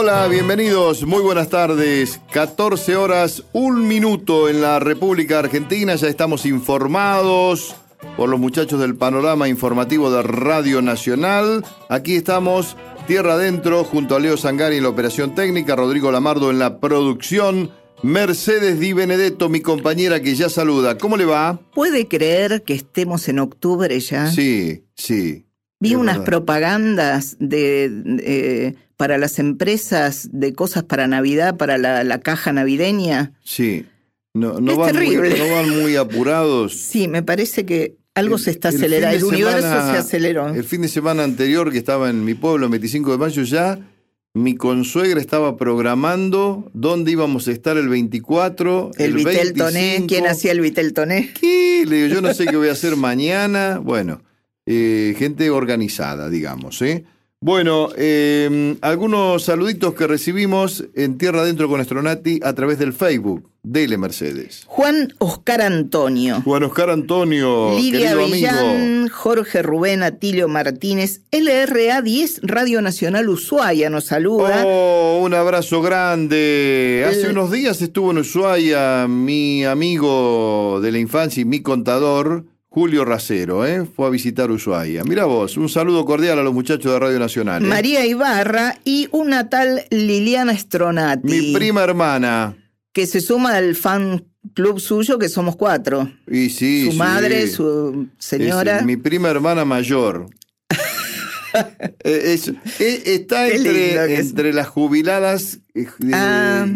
Hola, bienvenidos, muy buenas tardes. 14 horas, un minuto en la República Argentina, ya estamos informados por los muchachos del panorama informativo de Radio Nacional. Aquí estamos, tierra adentro, junto a Leo Sangari en la operación técnica, Rodrigo Lamardo en la producción. Mercedes Di Benedetto, mi compañera que ya saluda. ¿Cómo le va? ¿Puede creer que estemos en octubre ya? Sí, sí. Vi unas verdad. propagandas de, eh, para las empresas de cosas para Navidad, para la, la caja navideña. Sí. No, no Es van muy, terrible. no van muy apurados. Sí, me parece que algo El- se está el acelerando. El, de universo semana- se aceleró. El fin de semana anterior que estaba en mi pueblo, el 25 de mayo ya, mi consuegra estaba programando dónde íbamos a estar el 24, El, Vitel Toné. 25. ¿Quién hacía el Vitel Toné? ¿Qué? Le digo, yo no sé qué voy a hacer mañana. Bueno, eh, gente organizada, digamos. ¿eh? Bueno, eh, algunos saluditos que recibimos en Tierra Adentro con Astronati a través del Facebook. Dele, Mercedes. Juan Oscar Antonio. Juan Oscar Antonio, Lidia querido amigo. Jorge Rubén Atilio Martínez, LRA 10, Radio Nacional Ushuaia nos saluda. Oh, un abrazo grande. Hace El- unos días estuvo en Ushuaia mi amigo de la infancia y mi contador, Julio Racero, ¿eh? fue a visitar Ushuaia. Mira vos, un saludo cordial a los muchachos de Radio Nacional. ¿eh? María Ibarra y una tal Liliana Stronati. Mi prima hermana. Que se suma al fan club suyo, que somos cuatro. Y sí, su sí. madre, su señora. Es mi prima hermana mayor. Eh, es- eh, está entre, entre las jubiladas eh, Ah.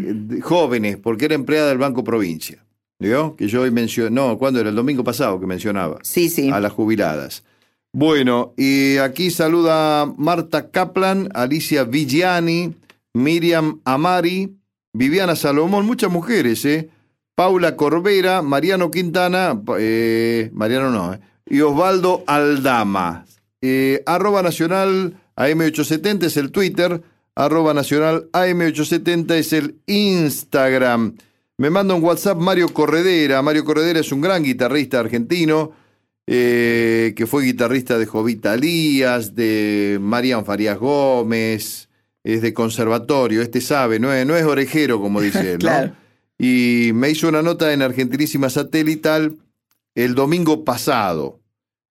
jóvenes, porque era empleada del Banco Provincia. ¿Vio? Que yo hoy mencioné, no, ¿cuándo era? El domingo pasado que mencionaba. Sí, sí. A las jubiladas. Bueno, y aquí saluda Marta Kaplan, Alicia Vigiani, Miriam Amari, Viviana Salomón, muchas mujeres, ¿eh? Paula Corbera, Mariano Quintana, eh, Mariano no, ¿eh? y Osvaldo Aldama. Eh, arroba nacional AM870 es el Twitter, arroba nacional AM870 es el Instagram. Me manda un WhatsApp Mario Corredera. Mario Corredera es un gran guitarrista argentino eh, que fue guitarrista de Jovita Lías, de Marian Farías Gómez, es de conservatorio, este sabe, no es, no es orejero como dice él, ¿no? Y me hizo una nota en Argentinísima Satelital el domingo pasado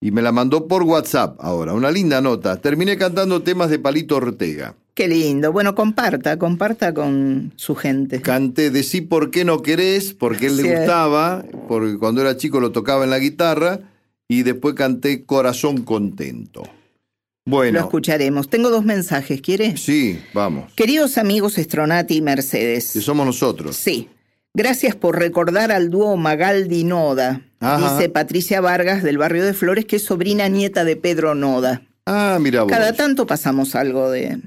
y me la mandó por WhatsApp ahora, una linda nota. Terminé cantando temas de Palito Ortega. Qué lindo. Bueno, comparta, comparta con su gente. Canté Decí por qué no querés, porque él Sí. le gustaba, porque cuando era chico lo tocaba en la guitarra, y después canté Corazón Contento. Lo Bueno, escucharemos. Tengo dos mensajes, ¿quiere? sí, vamos, Queridos amigos Estronati y Mercedes. que somos nosotros. Sí. Gracias por recordar al dúo Magaldi Noda. Ajá. Dice Patricia Vargas del barrio de Flores, que es sobrina nieta de Pedro Noda. Ah, mira vos. Cada tanto pasamos algo de.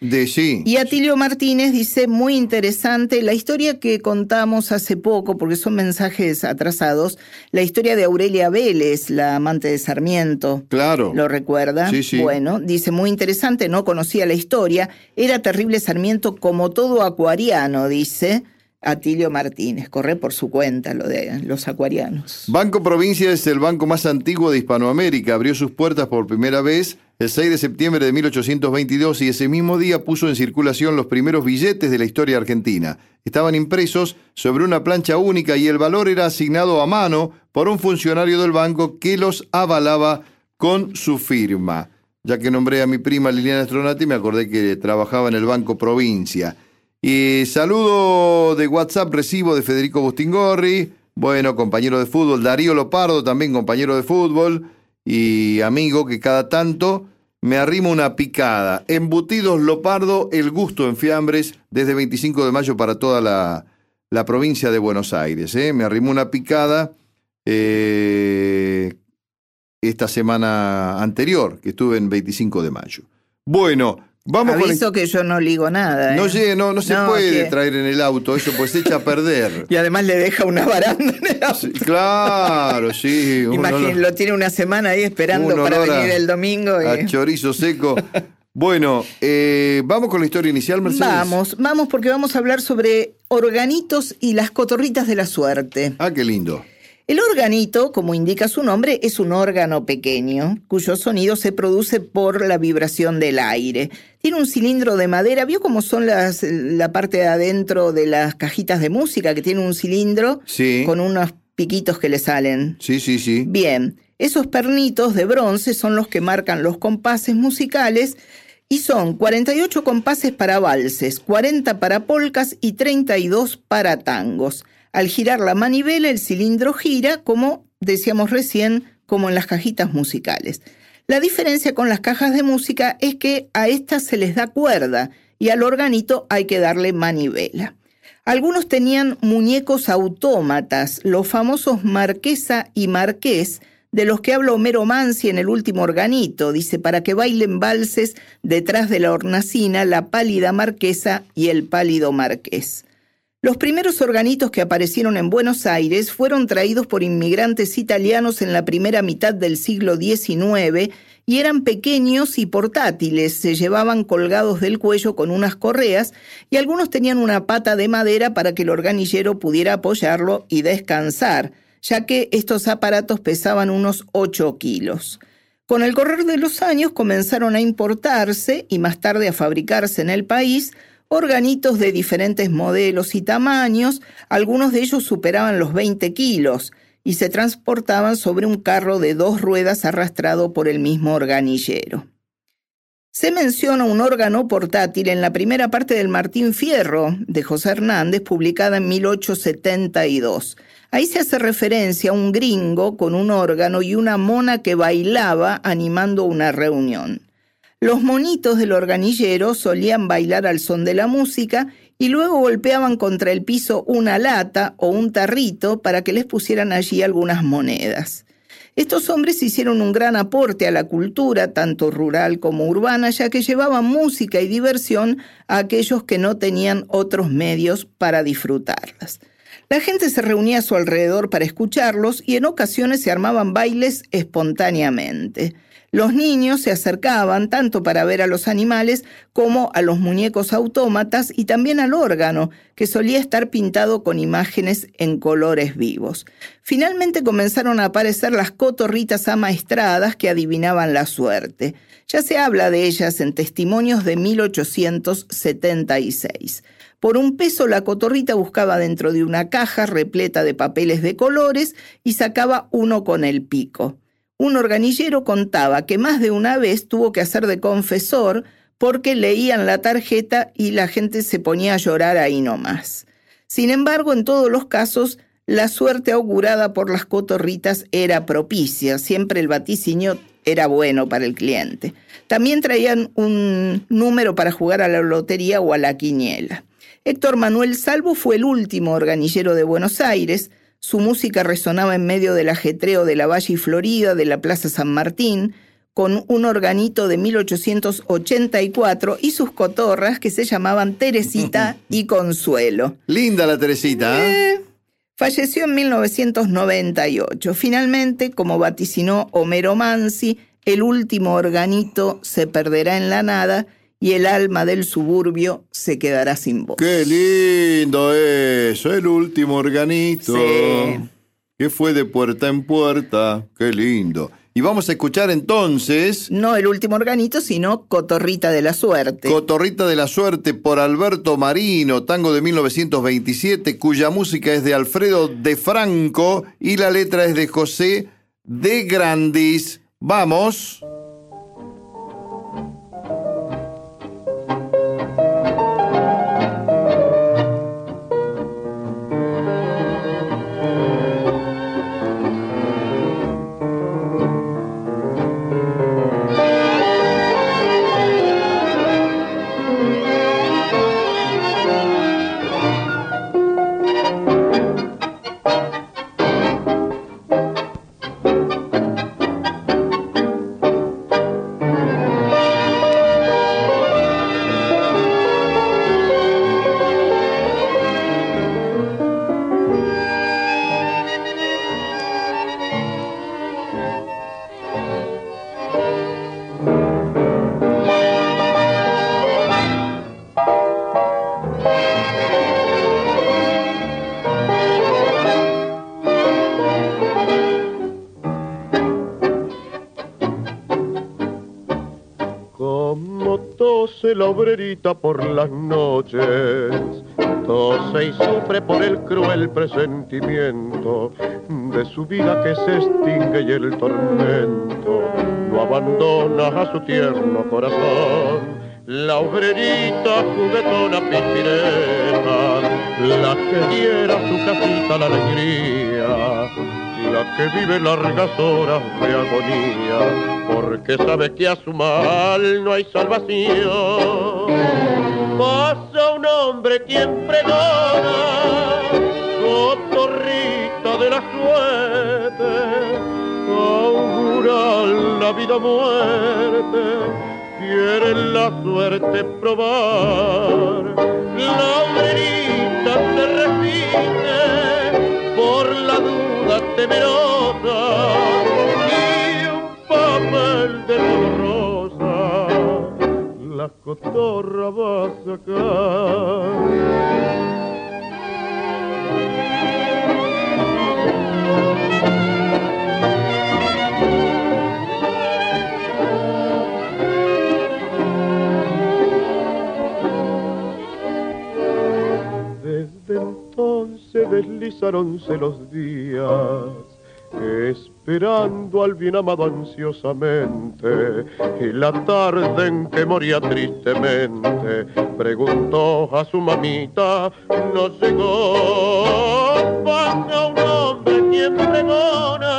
De sí. Y Atilio Martínez dice, muy interesante, la historia que contamos hace poco, porque son mensajes atrasados, la historia de Aurelia Vélez, la amante de Sarmiento. Claro. ¿Lo recuerda? Sí, sí. Bueno, dice, muy interesante, no conocía la historia. Era terrible Sarmiento como todo acuariano, dice Atilio Martínez. Corre por su cuenta lo de los acuarianos. Banco Provincia es el banco más antiguo de Hispanoamérica. Abrió sus puertas por primera vez el 6 de septiembre de 1822 y ese mismo día puso en circulación los primeros billetes de la historia argentina. Estaban impresos sobre una plancha única y el valor era asignado a mano por un funcionario del banco que los avalaba con su firma. Ya que nombré a mi prima Liliana Stronati, me acordé que trabajaba en el Banco Provincia. Y saludo de WhatsApp recibo de Federico Bustingorri, bueno, compañero de fútbol, Darío Lopardo, también compañero de fútbol y amigo que cada tanto me arrima una picada. Embutidos Lopardo, el gusto en fiambres, desde 25 de mayo para toda la, la provincia de Buenos Aires. ¿eh? Me arrimó una picada eh, esta semana anterior, que estuve en 25 de mayo. Bueno, vamos con... Aviso que yo no ligo nada. No, ¿eh? llegue, no, no se No, puede que- traer en el auto, eso pues se echa a perder. Y además le deja una baranda en el auto. Sí, claro, sí. un Imagín- olor- lo tiene una semana ahí esperando para a- venir el domingo. a y- chorizo seco. Bueno, eh, vamos con la historia inicial, Mercedes. Vamos, vamos porque vamos a hablar sobre organitos y las cotorritas de la suerte. Ah, qué lindo. El organito, como indica su nombre, es un órgano pequeño, cuyo sonido se produce por la vibración del aire. Tiene un cilindro de madera, ¿vio cómo son las, la parte de adentro de las cajitas de música, que tiene un cilindro Sí. con unos piquitos que le salen? Sí, sí, sí. Bien, esos pernitos de bronce son los que marcan los compases musicales y son 48 compases para valses, 40 para polcas y 32 para tangos. Al girar la manivela, el cilindro gira, como decíamos recién, como en las cajitas musicales. La diferencia con las cajas de música es que a estas se les da cuerda y al organito hay que darle manivela. Algunos tenían muñecos autómatas, los famosos Marquesa y Marqués, de los que habla Homero Mansi en el último organito, dice, para que bailen valses detrás de la hornacina la pálida marquesa y el pálido marqués. Los primeros organitos que aparecieron en Buenos Aires fueron traídos por inmigrantes italianos en la primera mitad del siglo XIX y eran pequeños y portátiles, se llevaban colgados del cuello con unas correas y algunos tenían una pata de madera para que el organillero pudiera apoyarlo y descansar, ya que estos aparatos pesaban unos 8 kilos. Con el correr de los años comenzaron a importarse y más tarde a fabricarse en el país organitos de diferentes modelos y tamaños, algunos de ellos superaban los 20 kilos y se transportaban sobre un carro de dos ruedas arrastrado por el mismo organillero. Se menciona un órgano portátil en la primera parte del Martín Fierro de José Hernández, publicada en 1872. Ahí se hace referencia a un gringo con un órgano y una mona que bailaba animando una reunión. Los monitos del organillero solían bailar al son de la música y luego golpeaban contra el piso una lata o un tarrito para que les pusieran allí algunas monedas. Estos hombres hicieron un gran aporte a la cultura, tanto rural como urbana, ya que llevaban música y diversión a aquellos que no tenían otros medios para disfrutarlas. La gente se reunía a su alrededor para escucharlos y en ocasiones se armaban bailes espontáneamente. Los niños se acercaban tanto para ver a los animales como a los muñecos autómatas y también al órgano, que solía estar pintado con imágenes en colores vivos. Finalmente comenzaron a aparecer las cotorritas amaestradas que adivinaban la suerte. Ya se habla de ellas en testimonios de 1876. Por un peso la cotorrita buscaba dentro de una caja repleta de papeles de colores y sacaba uno con el pico. Un organillero contaba que más de una vez tuvo que hacer de confesor porque leían la tarjeta y la gente se ponía a llorar ahí nomás. Sin embargo, en todos los casos, la suerte augurada por las cotorritas era propicia, siempre el vaticinio era bueno para el cliente. También traían un número para jugar a la lotería o a la quiniela. Héctor Manuel Salvo fue el último organillero de Buenos Aires, su música resonaba en medio del ajetreo de la Valle y Florida, de la Plaza San Martín, con un organito de 1884 y sus cotorras que se llamaban Teresita y Consuelo. Linda la Teresita. ¿eh? Eh, falleció en 1998. Finalmente, como vaticinó Homero Mansi, el último organito se perderá en la nada y el alma del suburbio se quedará sin voz. Qué lindo eso, el último organito. Sí. Que fue de puerta en puerta. Qué lindo. Y vamos a escuchar entonces No el último organito, sino Cotorrita de la Suerte. Cotorrita de la Suerte por Alberto Marino, tango de 1927, cuya música es de Alfredo de Franco y la letra es de José de Grandis. Vamos. La obrerita por las noches, tose y sufre por el cruel presentimiento de su vida que se extingue y el tormento. No abandona a su tierno corazón. La obrerita juguetona pispireta, la que diera su casita la alegría, la que vive largas horas de agonía, porque sabe que a su mal no hay salvación. Pasa un hombre quien pregona, cotorrita de la suerte, augura la vida muerte, quiere la suerte probar. La obrerita se repite por la duda temerosa y un papel de rosa la cotorra va a sacar. Deslizaronse los días, esperando al bien amado ansiosamente, y la tarde en que moría tristemente, preguntó a su mamita, no llegó, pasa un hombre quien pregona,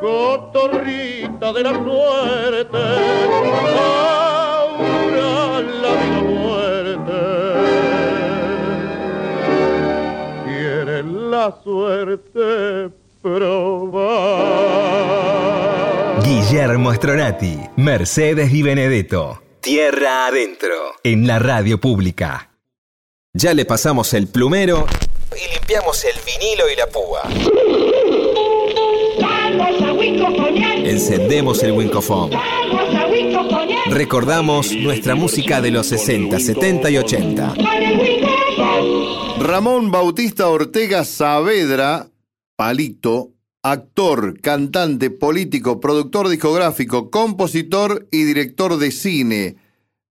cotorrita de la suerte, suerte probar. Guillermo Stronati, Mercedes y Benedetto. Tierra adentro. En la radio pública. Ya le pasamos el plumero y limpiamos el vinilo y la púa. Encendemos el Wincofone. Recordamos nuestra música de los 60, 70 y 80. Ramón Bautista Ortega Saavedra, Palito, actor, cantante, político, productor discográfico, compositor y director de cine.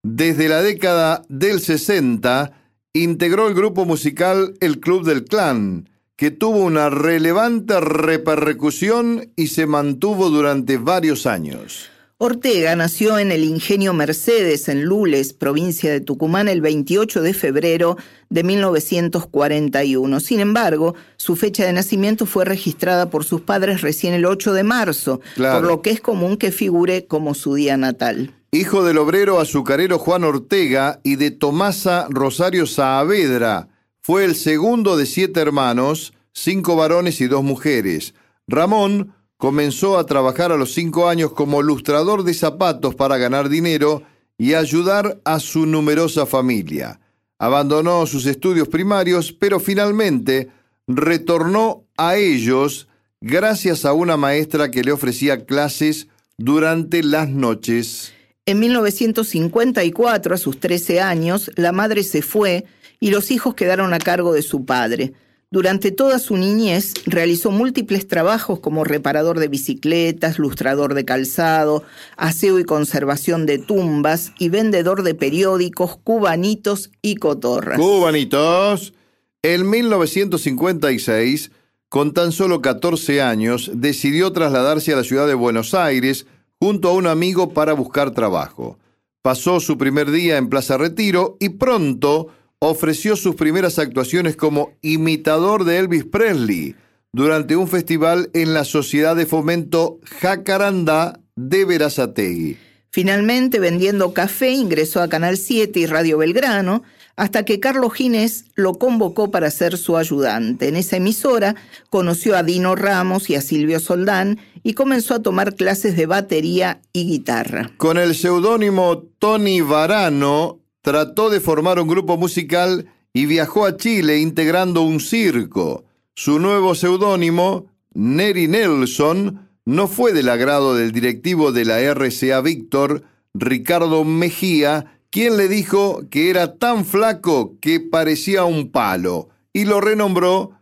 Desde la década del 60 integró el grupo musical El Club del Clan, que tuvo una relevante repercusión y se mantuvo durante varios años. Ortega nació en el ingenio Mercedes, en Lules, provincia de Tucumán, el 28 de febrero de 1941. Sin embargo, su fecha de nacimiento fue registrada por sus padres recién el 8 de marzo, Claro. por lo que es común que figure como su día natal. Hijo del obrero azucarero Juan Ortega y de Tomasa Rosario Saavedra, fue el segundo de siete hermanos, cinco varones y dos mujeres. Ramón comenzó a trabajar a los cinco años como lustrador de zapatos para ganar dinero y ayudar a su numerosa familia. Abandonó sus estudios primarios, pero finalmente retornó a ellos gracias a una maestra que le ofrecía clases durante las noches. En 1954, a sus 13 años, la madre se fue y los hijos quedaron a cargo de su padre. Durante toda su niñez realizó múltiples trabajos como reparador de bicicletas, lustrador de calzado, aseo y conservación de tumbas y vendedor de periódicos, cubanitos y cotorras. Cubanitos. En 1956, con tan solo 14 años, decidió trasladarse a la ciudad de Buenos Aires junto a un amigo para buscar trabajo. Pasó su primer día en Plaza Retiro y pronto ofreció sus primeras actuaciones como imitador de Elvis Presley durante un festival en la Sociedad de Fomento Jacarandá de Verazategui. Finalmente, vendiendo café, ingresó a Canal 7 y Radio Belgrano, hasta que Carlos Ginés lo convocó para ser su ayudante. En esa emisora conoció a Dino Ramos y a Silvio Soldán y comenzó a tomar clases de batería y guitarra. Con el seudónimo Tony Varano, trató de formar un grupo musical y viajó a Chile integrando un circo. Su nuevo seudónimo, Neri Nelson, no fue del agrado del directivo de la RCA Víctor, Ricardo Mejía, quien le dijo que era tan flaco que parecía un palo, y lo renombró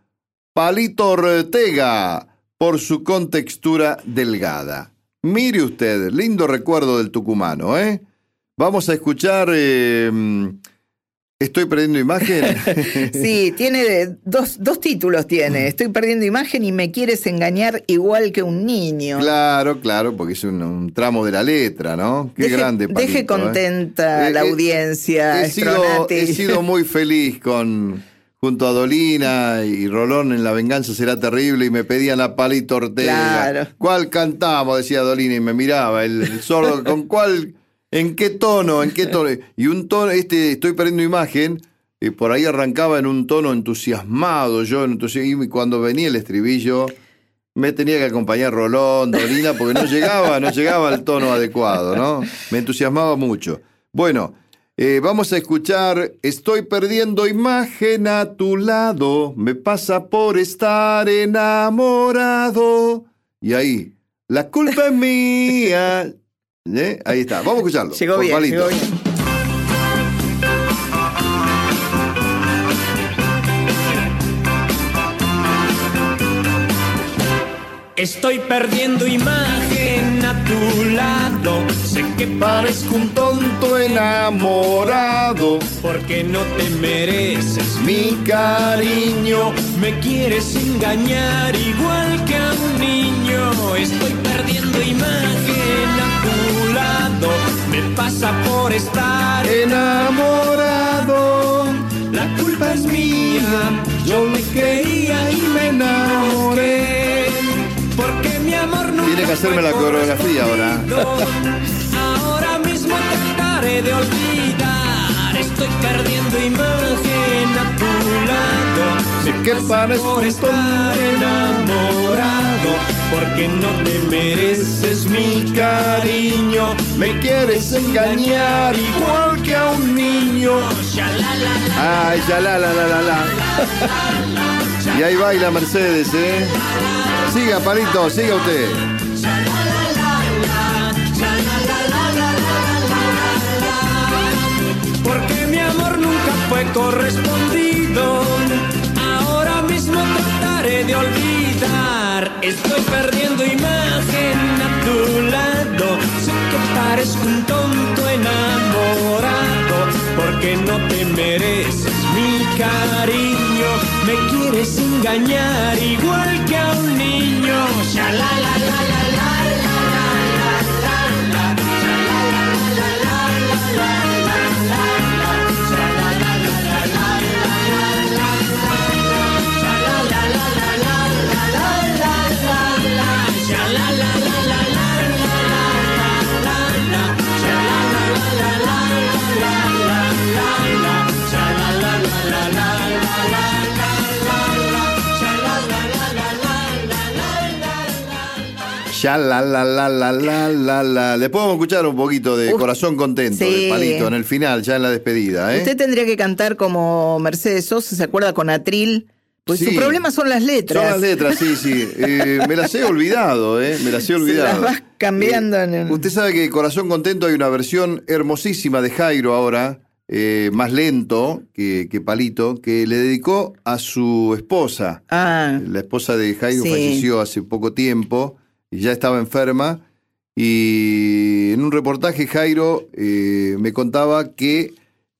Palito Ortega por su contextura delgada. Mire usted, lindo recuerdo del tucumano, ¿eh? Vamos a escuchar. eh, Estoy perdiendo imagen. Sí, tiene dos, dos títulos tiene. Estoy perdiendo imagen y me quieres engañar igual que un niño. Claro, claro, porque es un, un tramo de la letra, ¿no? Qué Deje- grande. Deje Palito, ¿eh? contenta a la Eh, eh, audiencia. He sido, he sido muy feliz con junto a Dolina y Rolón en La Venganza será terrible y me pedían a Palito Ortega. Claro. ¿Cuál cantamos? Decía Dolina y me miraba el, el sordo. ¿Con cuál? ¿En qué tono? ¿En qué tono? Y un tono, este, estoy perdiendo imagen. Y por ahí arrancaba en un tono entusiasmado, yo entusiasmado, y cuando venía el estribillo me tenía que acompañar Rolón, Dolina, porque no llegaba, no llegaba al tono adecuado, ¿no? Me entusiasmaba mucho. Bueno, eh, vamos a escuchar Estoy perdiendo imagen a tu lado, me pasa por estar enamorado. Y ahí, la culpa es mía. ¿Eh? Ahí está, vamos a escucharlo. Llegó bien, llegó bien. Estoy perdiendo imagen a tu lado. Sé que parezco un tonto enamorado, porque no te mereces mi cariño. Me quieres engañar igual que a un niño. Estoy perdiendo imagen Me pasa por estar Enamorado, La culpa es mía. Yo me creía y me enamoré. Porque mi amor nunca Tiene que hacerme la coreografía ahora. Ahora mismo trataré de olvidar. Estoy perdiendo imagen a tu lado. Sé que parezco por estar enamorado. Porque no te mereces mi cariño. Me quieres engañar igual que a un niño. Ay, ya la la la la la. Y ahí baila Mercedes, ¿eh? Siga, Palito, siga usted. Porque mi amor nunca fue correspondido. Ahora mismo trataré de olvidar. Estoy perdiendo imagen a tu lado. Sé que parezco un tonto enamorado. Porque no te mereces mi cariño. Me quieres engañar igual que a un niño. Ya la la la Ya la la la la la la la. Le podemos escuchar un poquito de Uf, Corazón Contento, sí. de Palito, en el final, ya en la despedida, ¿eh? Usted tendría que cantar como Mercedes Sosa, ¿se acuerda con Atril? Pues Sí. su problema son las letras. Son las letras, sí, sí. Eh, me las he olvidado, ¿eh? Me las he Se olvidado. las vas cambiando en el- Usted sabe que Corazón Contento hay una versión hermosísima de Jairo ahora, eh, más lento que, que Palito, que le dedicó a su esposa. Ah, La esposa de Jairo Sí. falleció hace poco tiempo ya estaba enferma. Y en un reportaje Jairo eh, me contaba que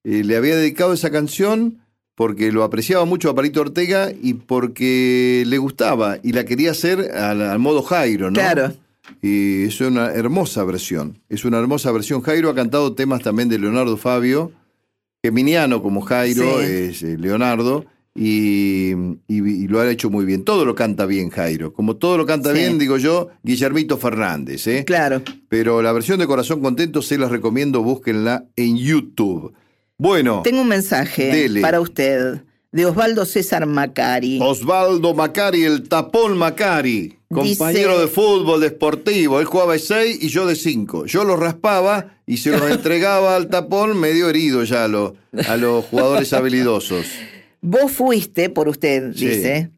eh, le había dedicado esa canción porque lo apreciaba mucho a Palito Ortega y porque le gustaba y la quería hacer al, al modo Jairo, ¿no? Claro. Y es una hermosa versión. Es una hermosa versión. Jairo ha cantado temas también de Leonardo Fabio, geminiano como Jairo, Sí. es eh, Leonardo, y, y- y lo ha hecho muy bien. Todo lo canta bien Jairo. Como todo lo canta Sí. bien, digo yo, Guillermito Fernández. ¿eh? claro. Pero la versión de Corazón Contento se las recomiendo, búsquenla en YouTube. Bueno, Tengo un mensaje Dele. para usted de Osvaldo César Macari. Osvaldo Macari, el tapón Macari, compañero Dice- de fútbol deportivo. Él jugaba de 6 y yo de 5. Yo lo raspaba y se los entregaba al tapón medio herido ya a, los- a los jugadores habilidosos. Vos fuiste, por usted, Sí. dice,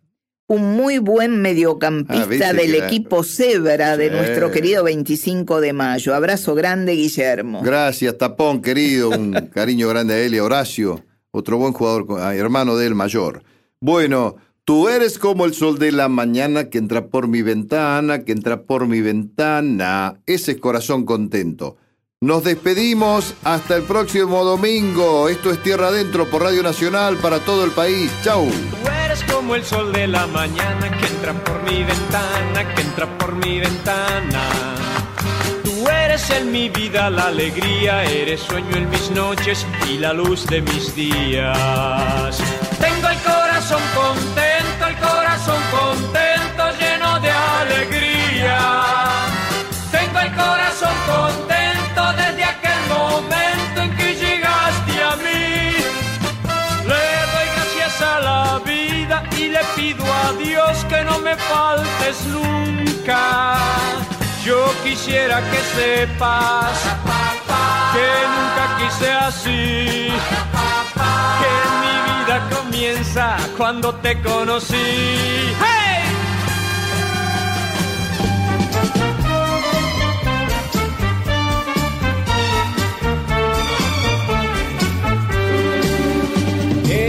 un muy buen mediocampista Ah, ¿viste del era? equipo Zebra de Sí. nuestro querido 25 de mayo. Abrazo grande, Guillermo. Gracias, tapón querido. Un cariño grande a él y a Horacio, otro buen jugador, ah, hermano de él mayor. Bueno, tú eres como el sol de la mañana que entra por mi ventana, que entra por mi ventana. Ese es corazón contento. Nos despedimos hasta el próximo domingo. Esto es Tierra Adentro por Radio Nacional para todo el país. Chau. Tú eres como el sol de la mañana que entra por mi ventana, que entra por mi ventana. Tú eres en mi vida la alegría, eres sueño en mis noches y la luz de mis días. Tengo el corazón contento, no me faltes nunca. Yo quisiera que sepas que nunca quise así. Que mi vida comienza cuando te conocí. ¡Hey!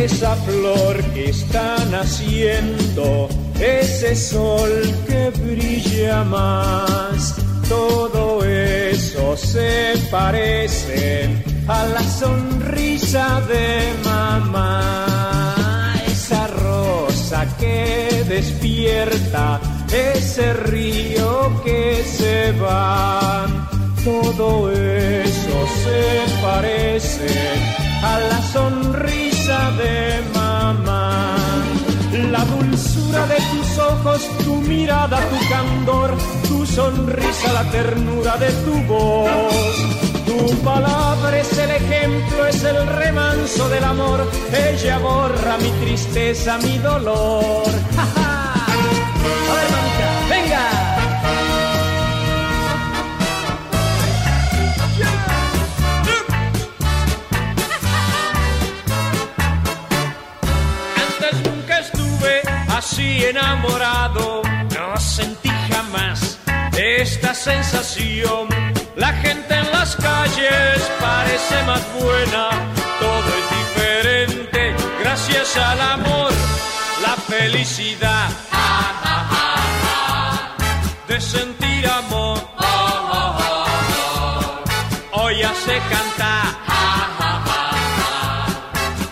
Esa flor que está naciendo, ese sol que brilla más, todo eso se parece a la sonrisa de mamá. Esa rosa que despierta, ese río que se va, todo eso se parece a la sonrisa de mamá. La dulzura de tus ojos, tu mirada, tu candor, tu sonrisa, la ternura de tu voz. Tu palabra es el ejemplo, es el remanso del amor. Ella borra mi tristeza, mi dolor. ¡Ja, enamorado, no sentí jamás esta sensación. La gente en las calles parece más buena, todo es diferente gracias al amor, la felicidad de sentir amor. Hoy hace cantar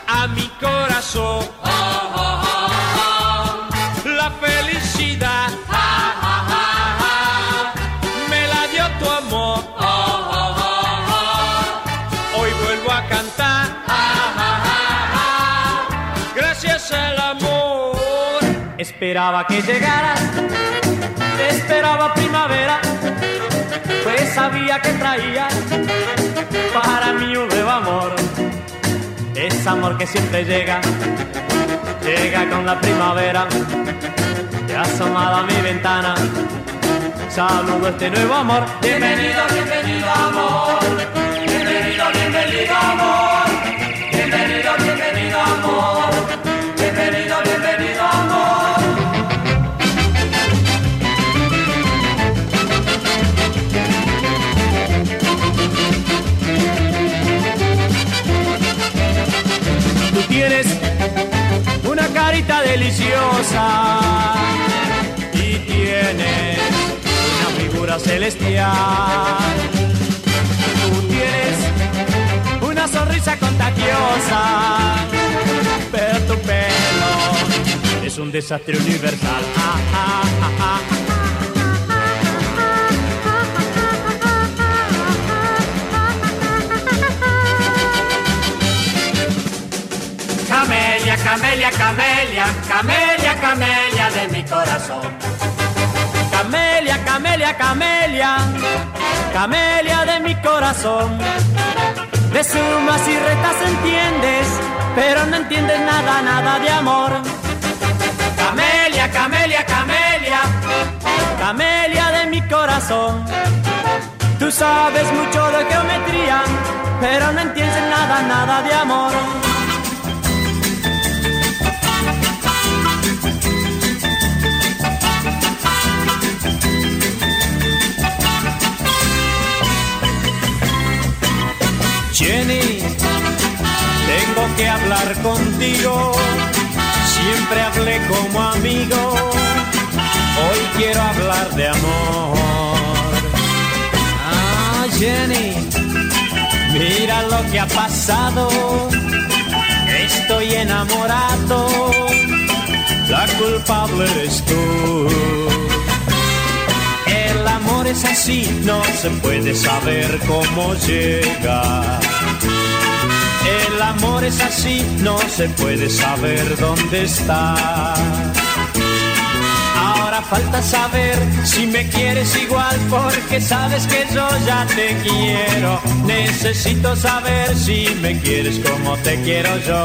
a mi corazón esperaba que llegaras esperaba primavera pues sabía que traías para mí un nuevo amor es amor que siempre llega, llega con la primavera. Te asomado a mi ventana, saludo este nuevo amor. Bienvenido, bienvenido amor. Bienvenido, bienvenido amor. Bienvenido, bienvenido amor. Deliciosa y tienes una figura celestial. Tú tienes una sonrisa contagiosa, pero tu pelo es un desastre universal. Ah, ah, ah, Camelia, camelia, camelia, camelia, camelia de mi corazón. Camelia, camelia, camelia, camelia de mi corazón. De sumas y retas entiendes, pero no entiendes nada, nada de amor. Camelia, camelia, camelia, camelia de mi corazón. Tú sabes mucho de geometría, pero no entiendes nada, nada de amor. Jenny, tengo que hablar contigo. Siempre hablé como amigo. Hoy quiero hablar de amor. Ah, Jenny, lo que ha pasado. Estoy enamorado, la culpable eres tú. Es así, no se puede saber cómo llega. El amor es así, no se puede saber dónde está. Ahora falta saber si me quieres igual porque sabes que yo ya te quiero. Necesito saber si me quieres como te quiero yo.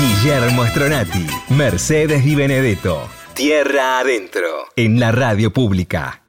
Guillermo Stronati, Mercedes y Benedetto. Tierra adentro, en la radio pública.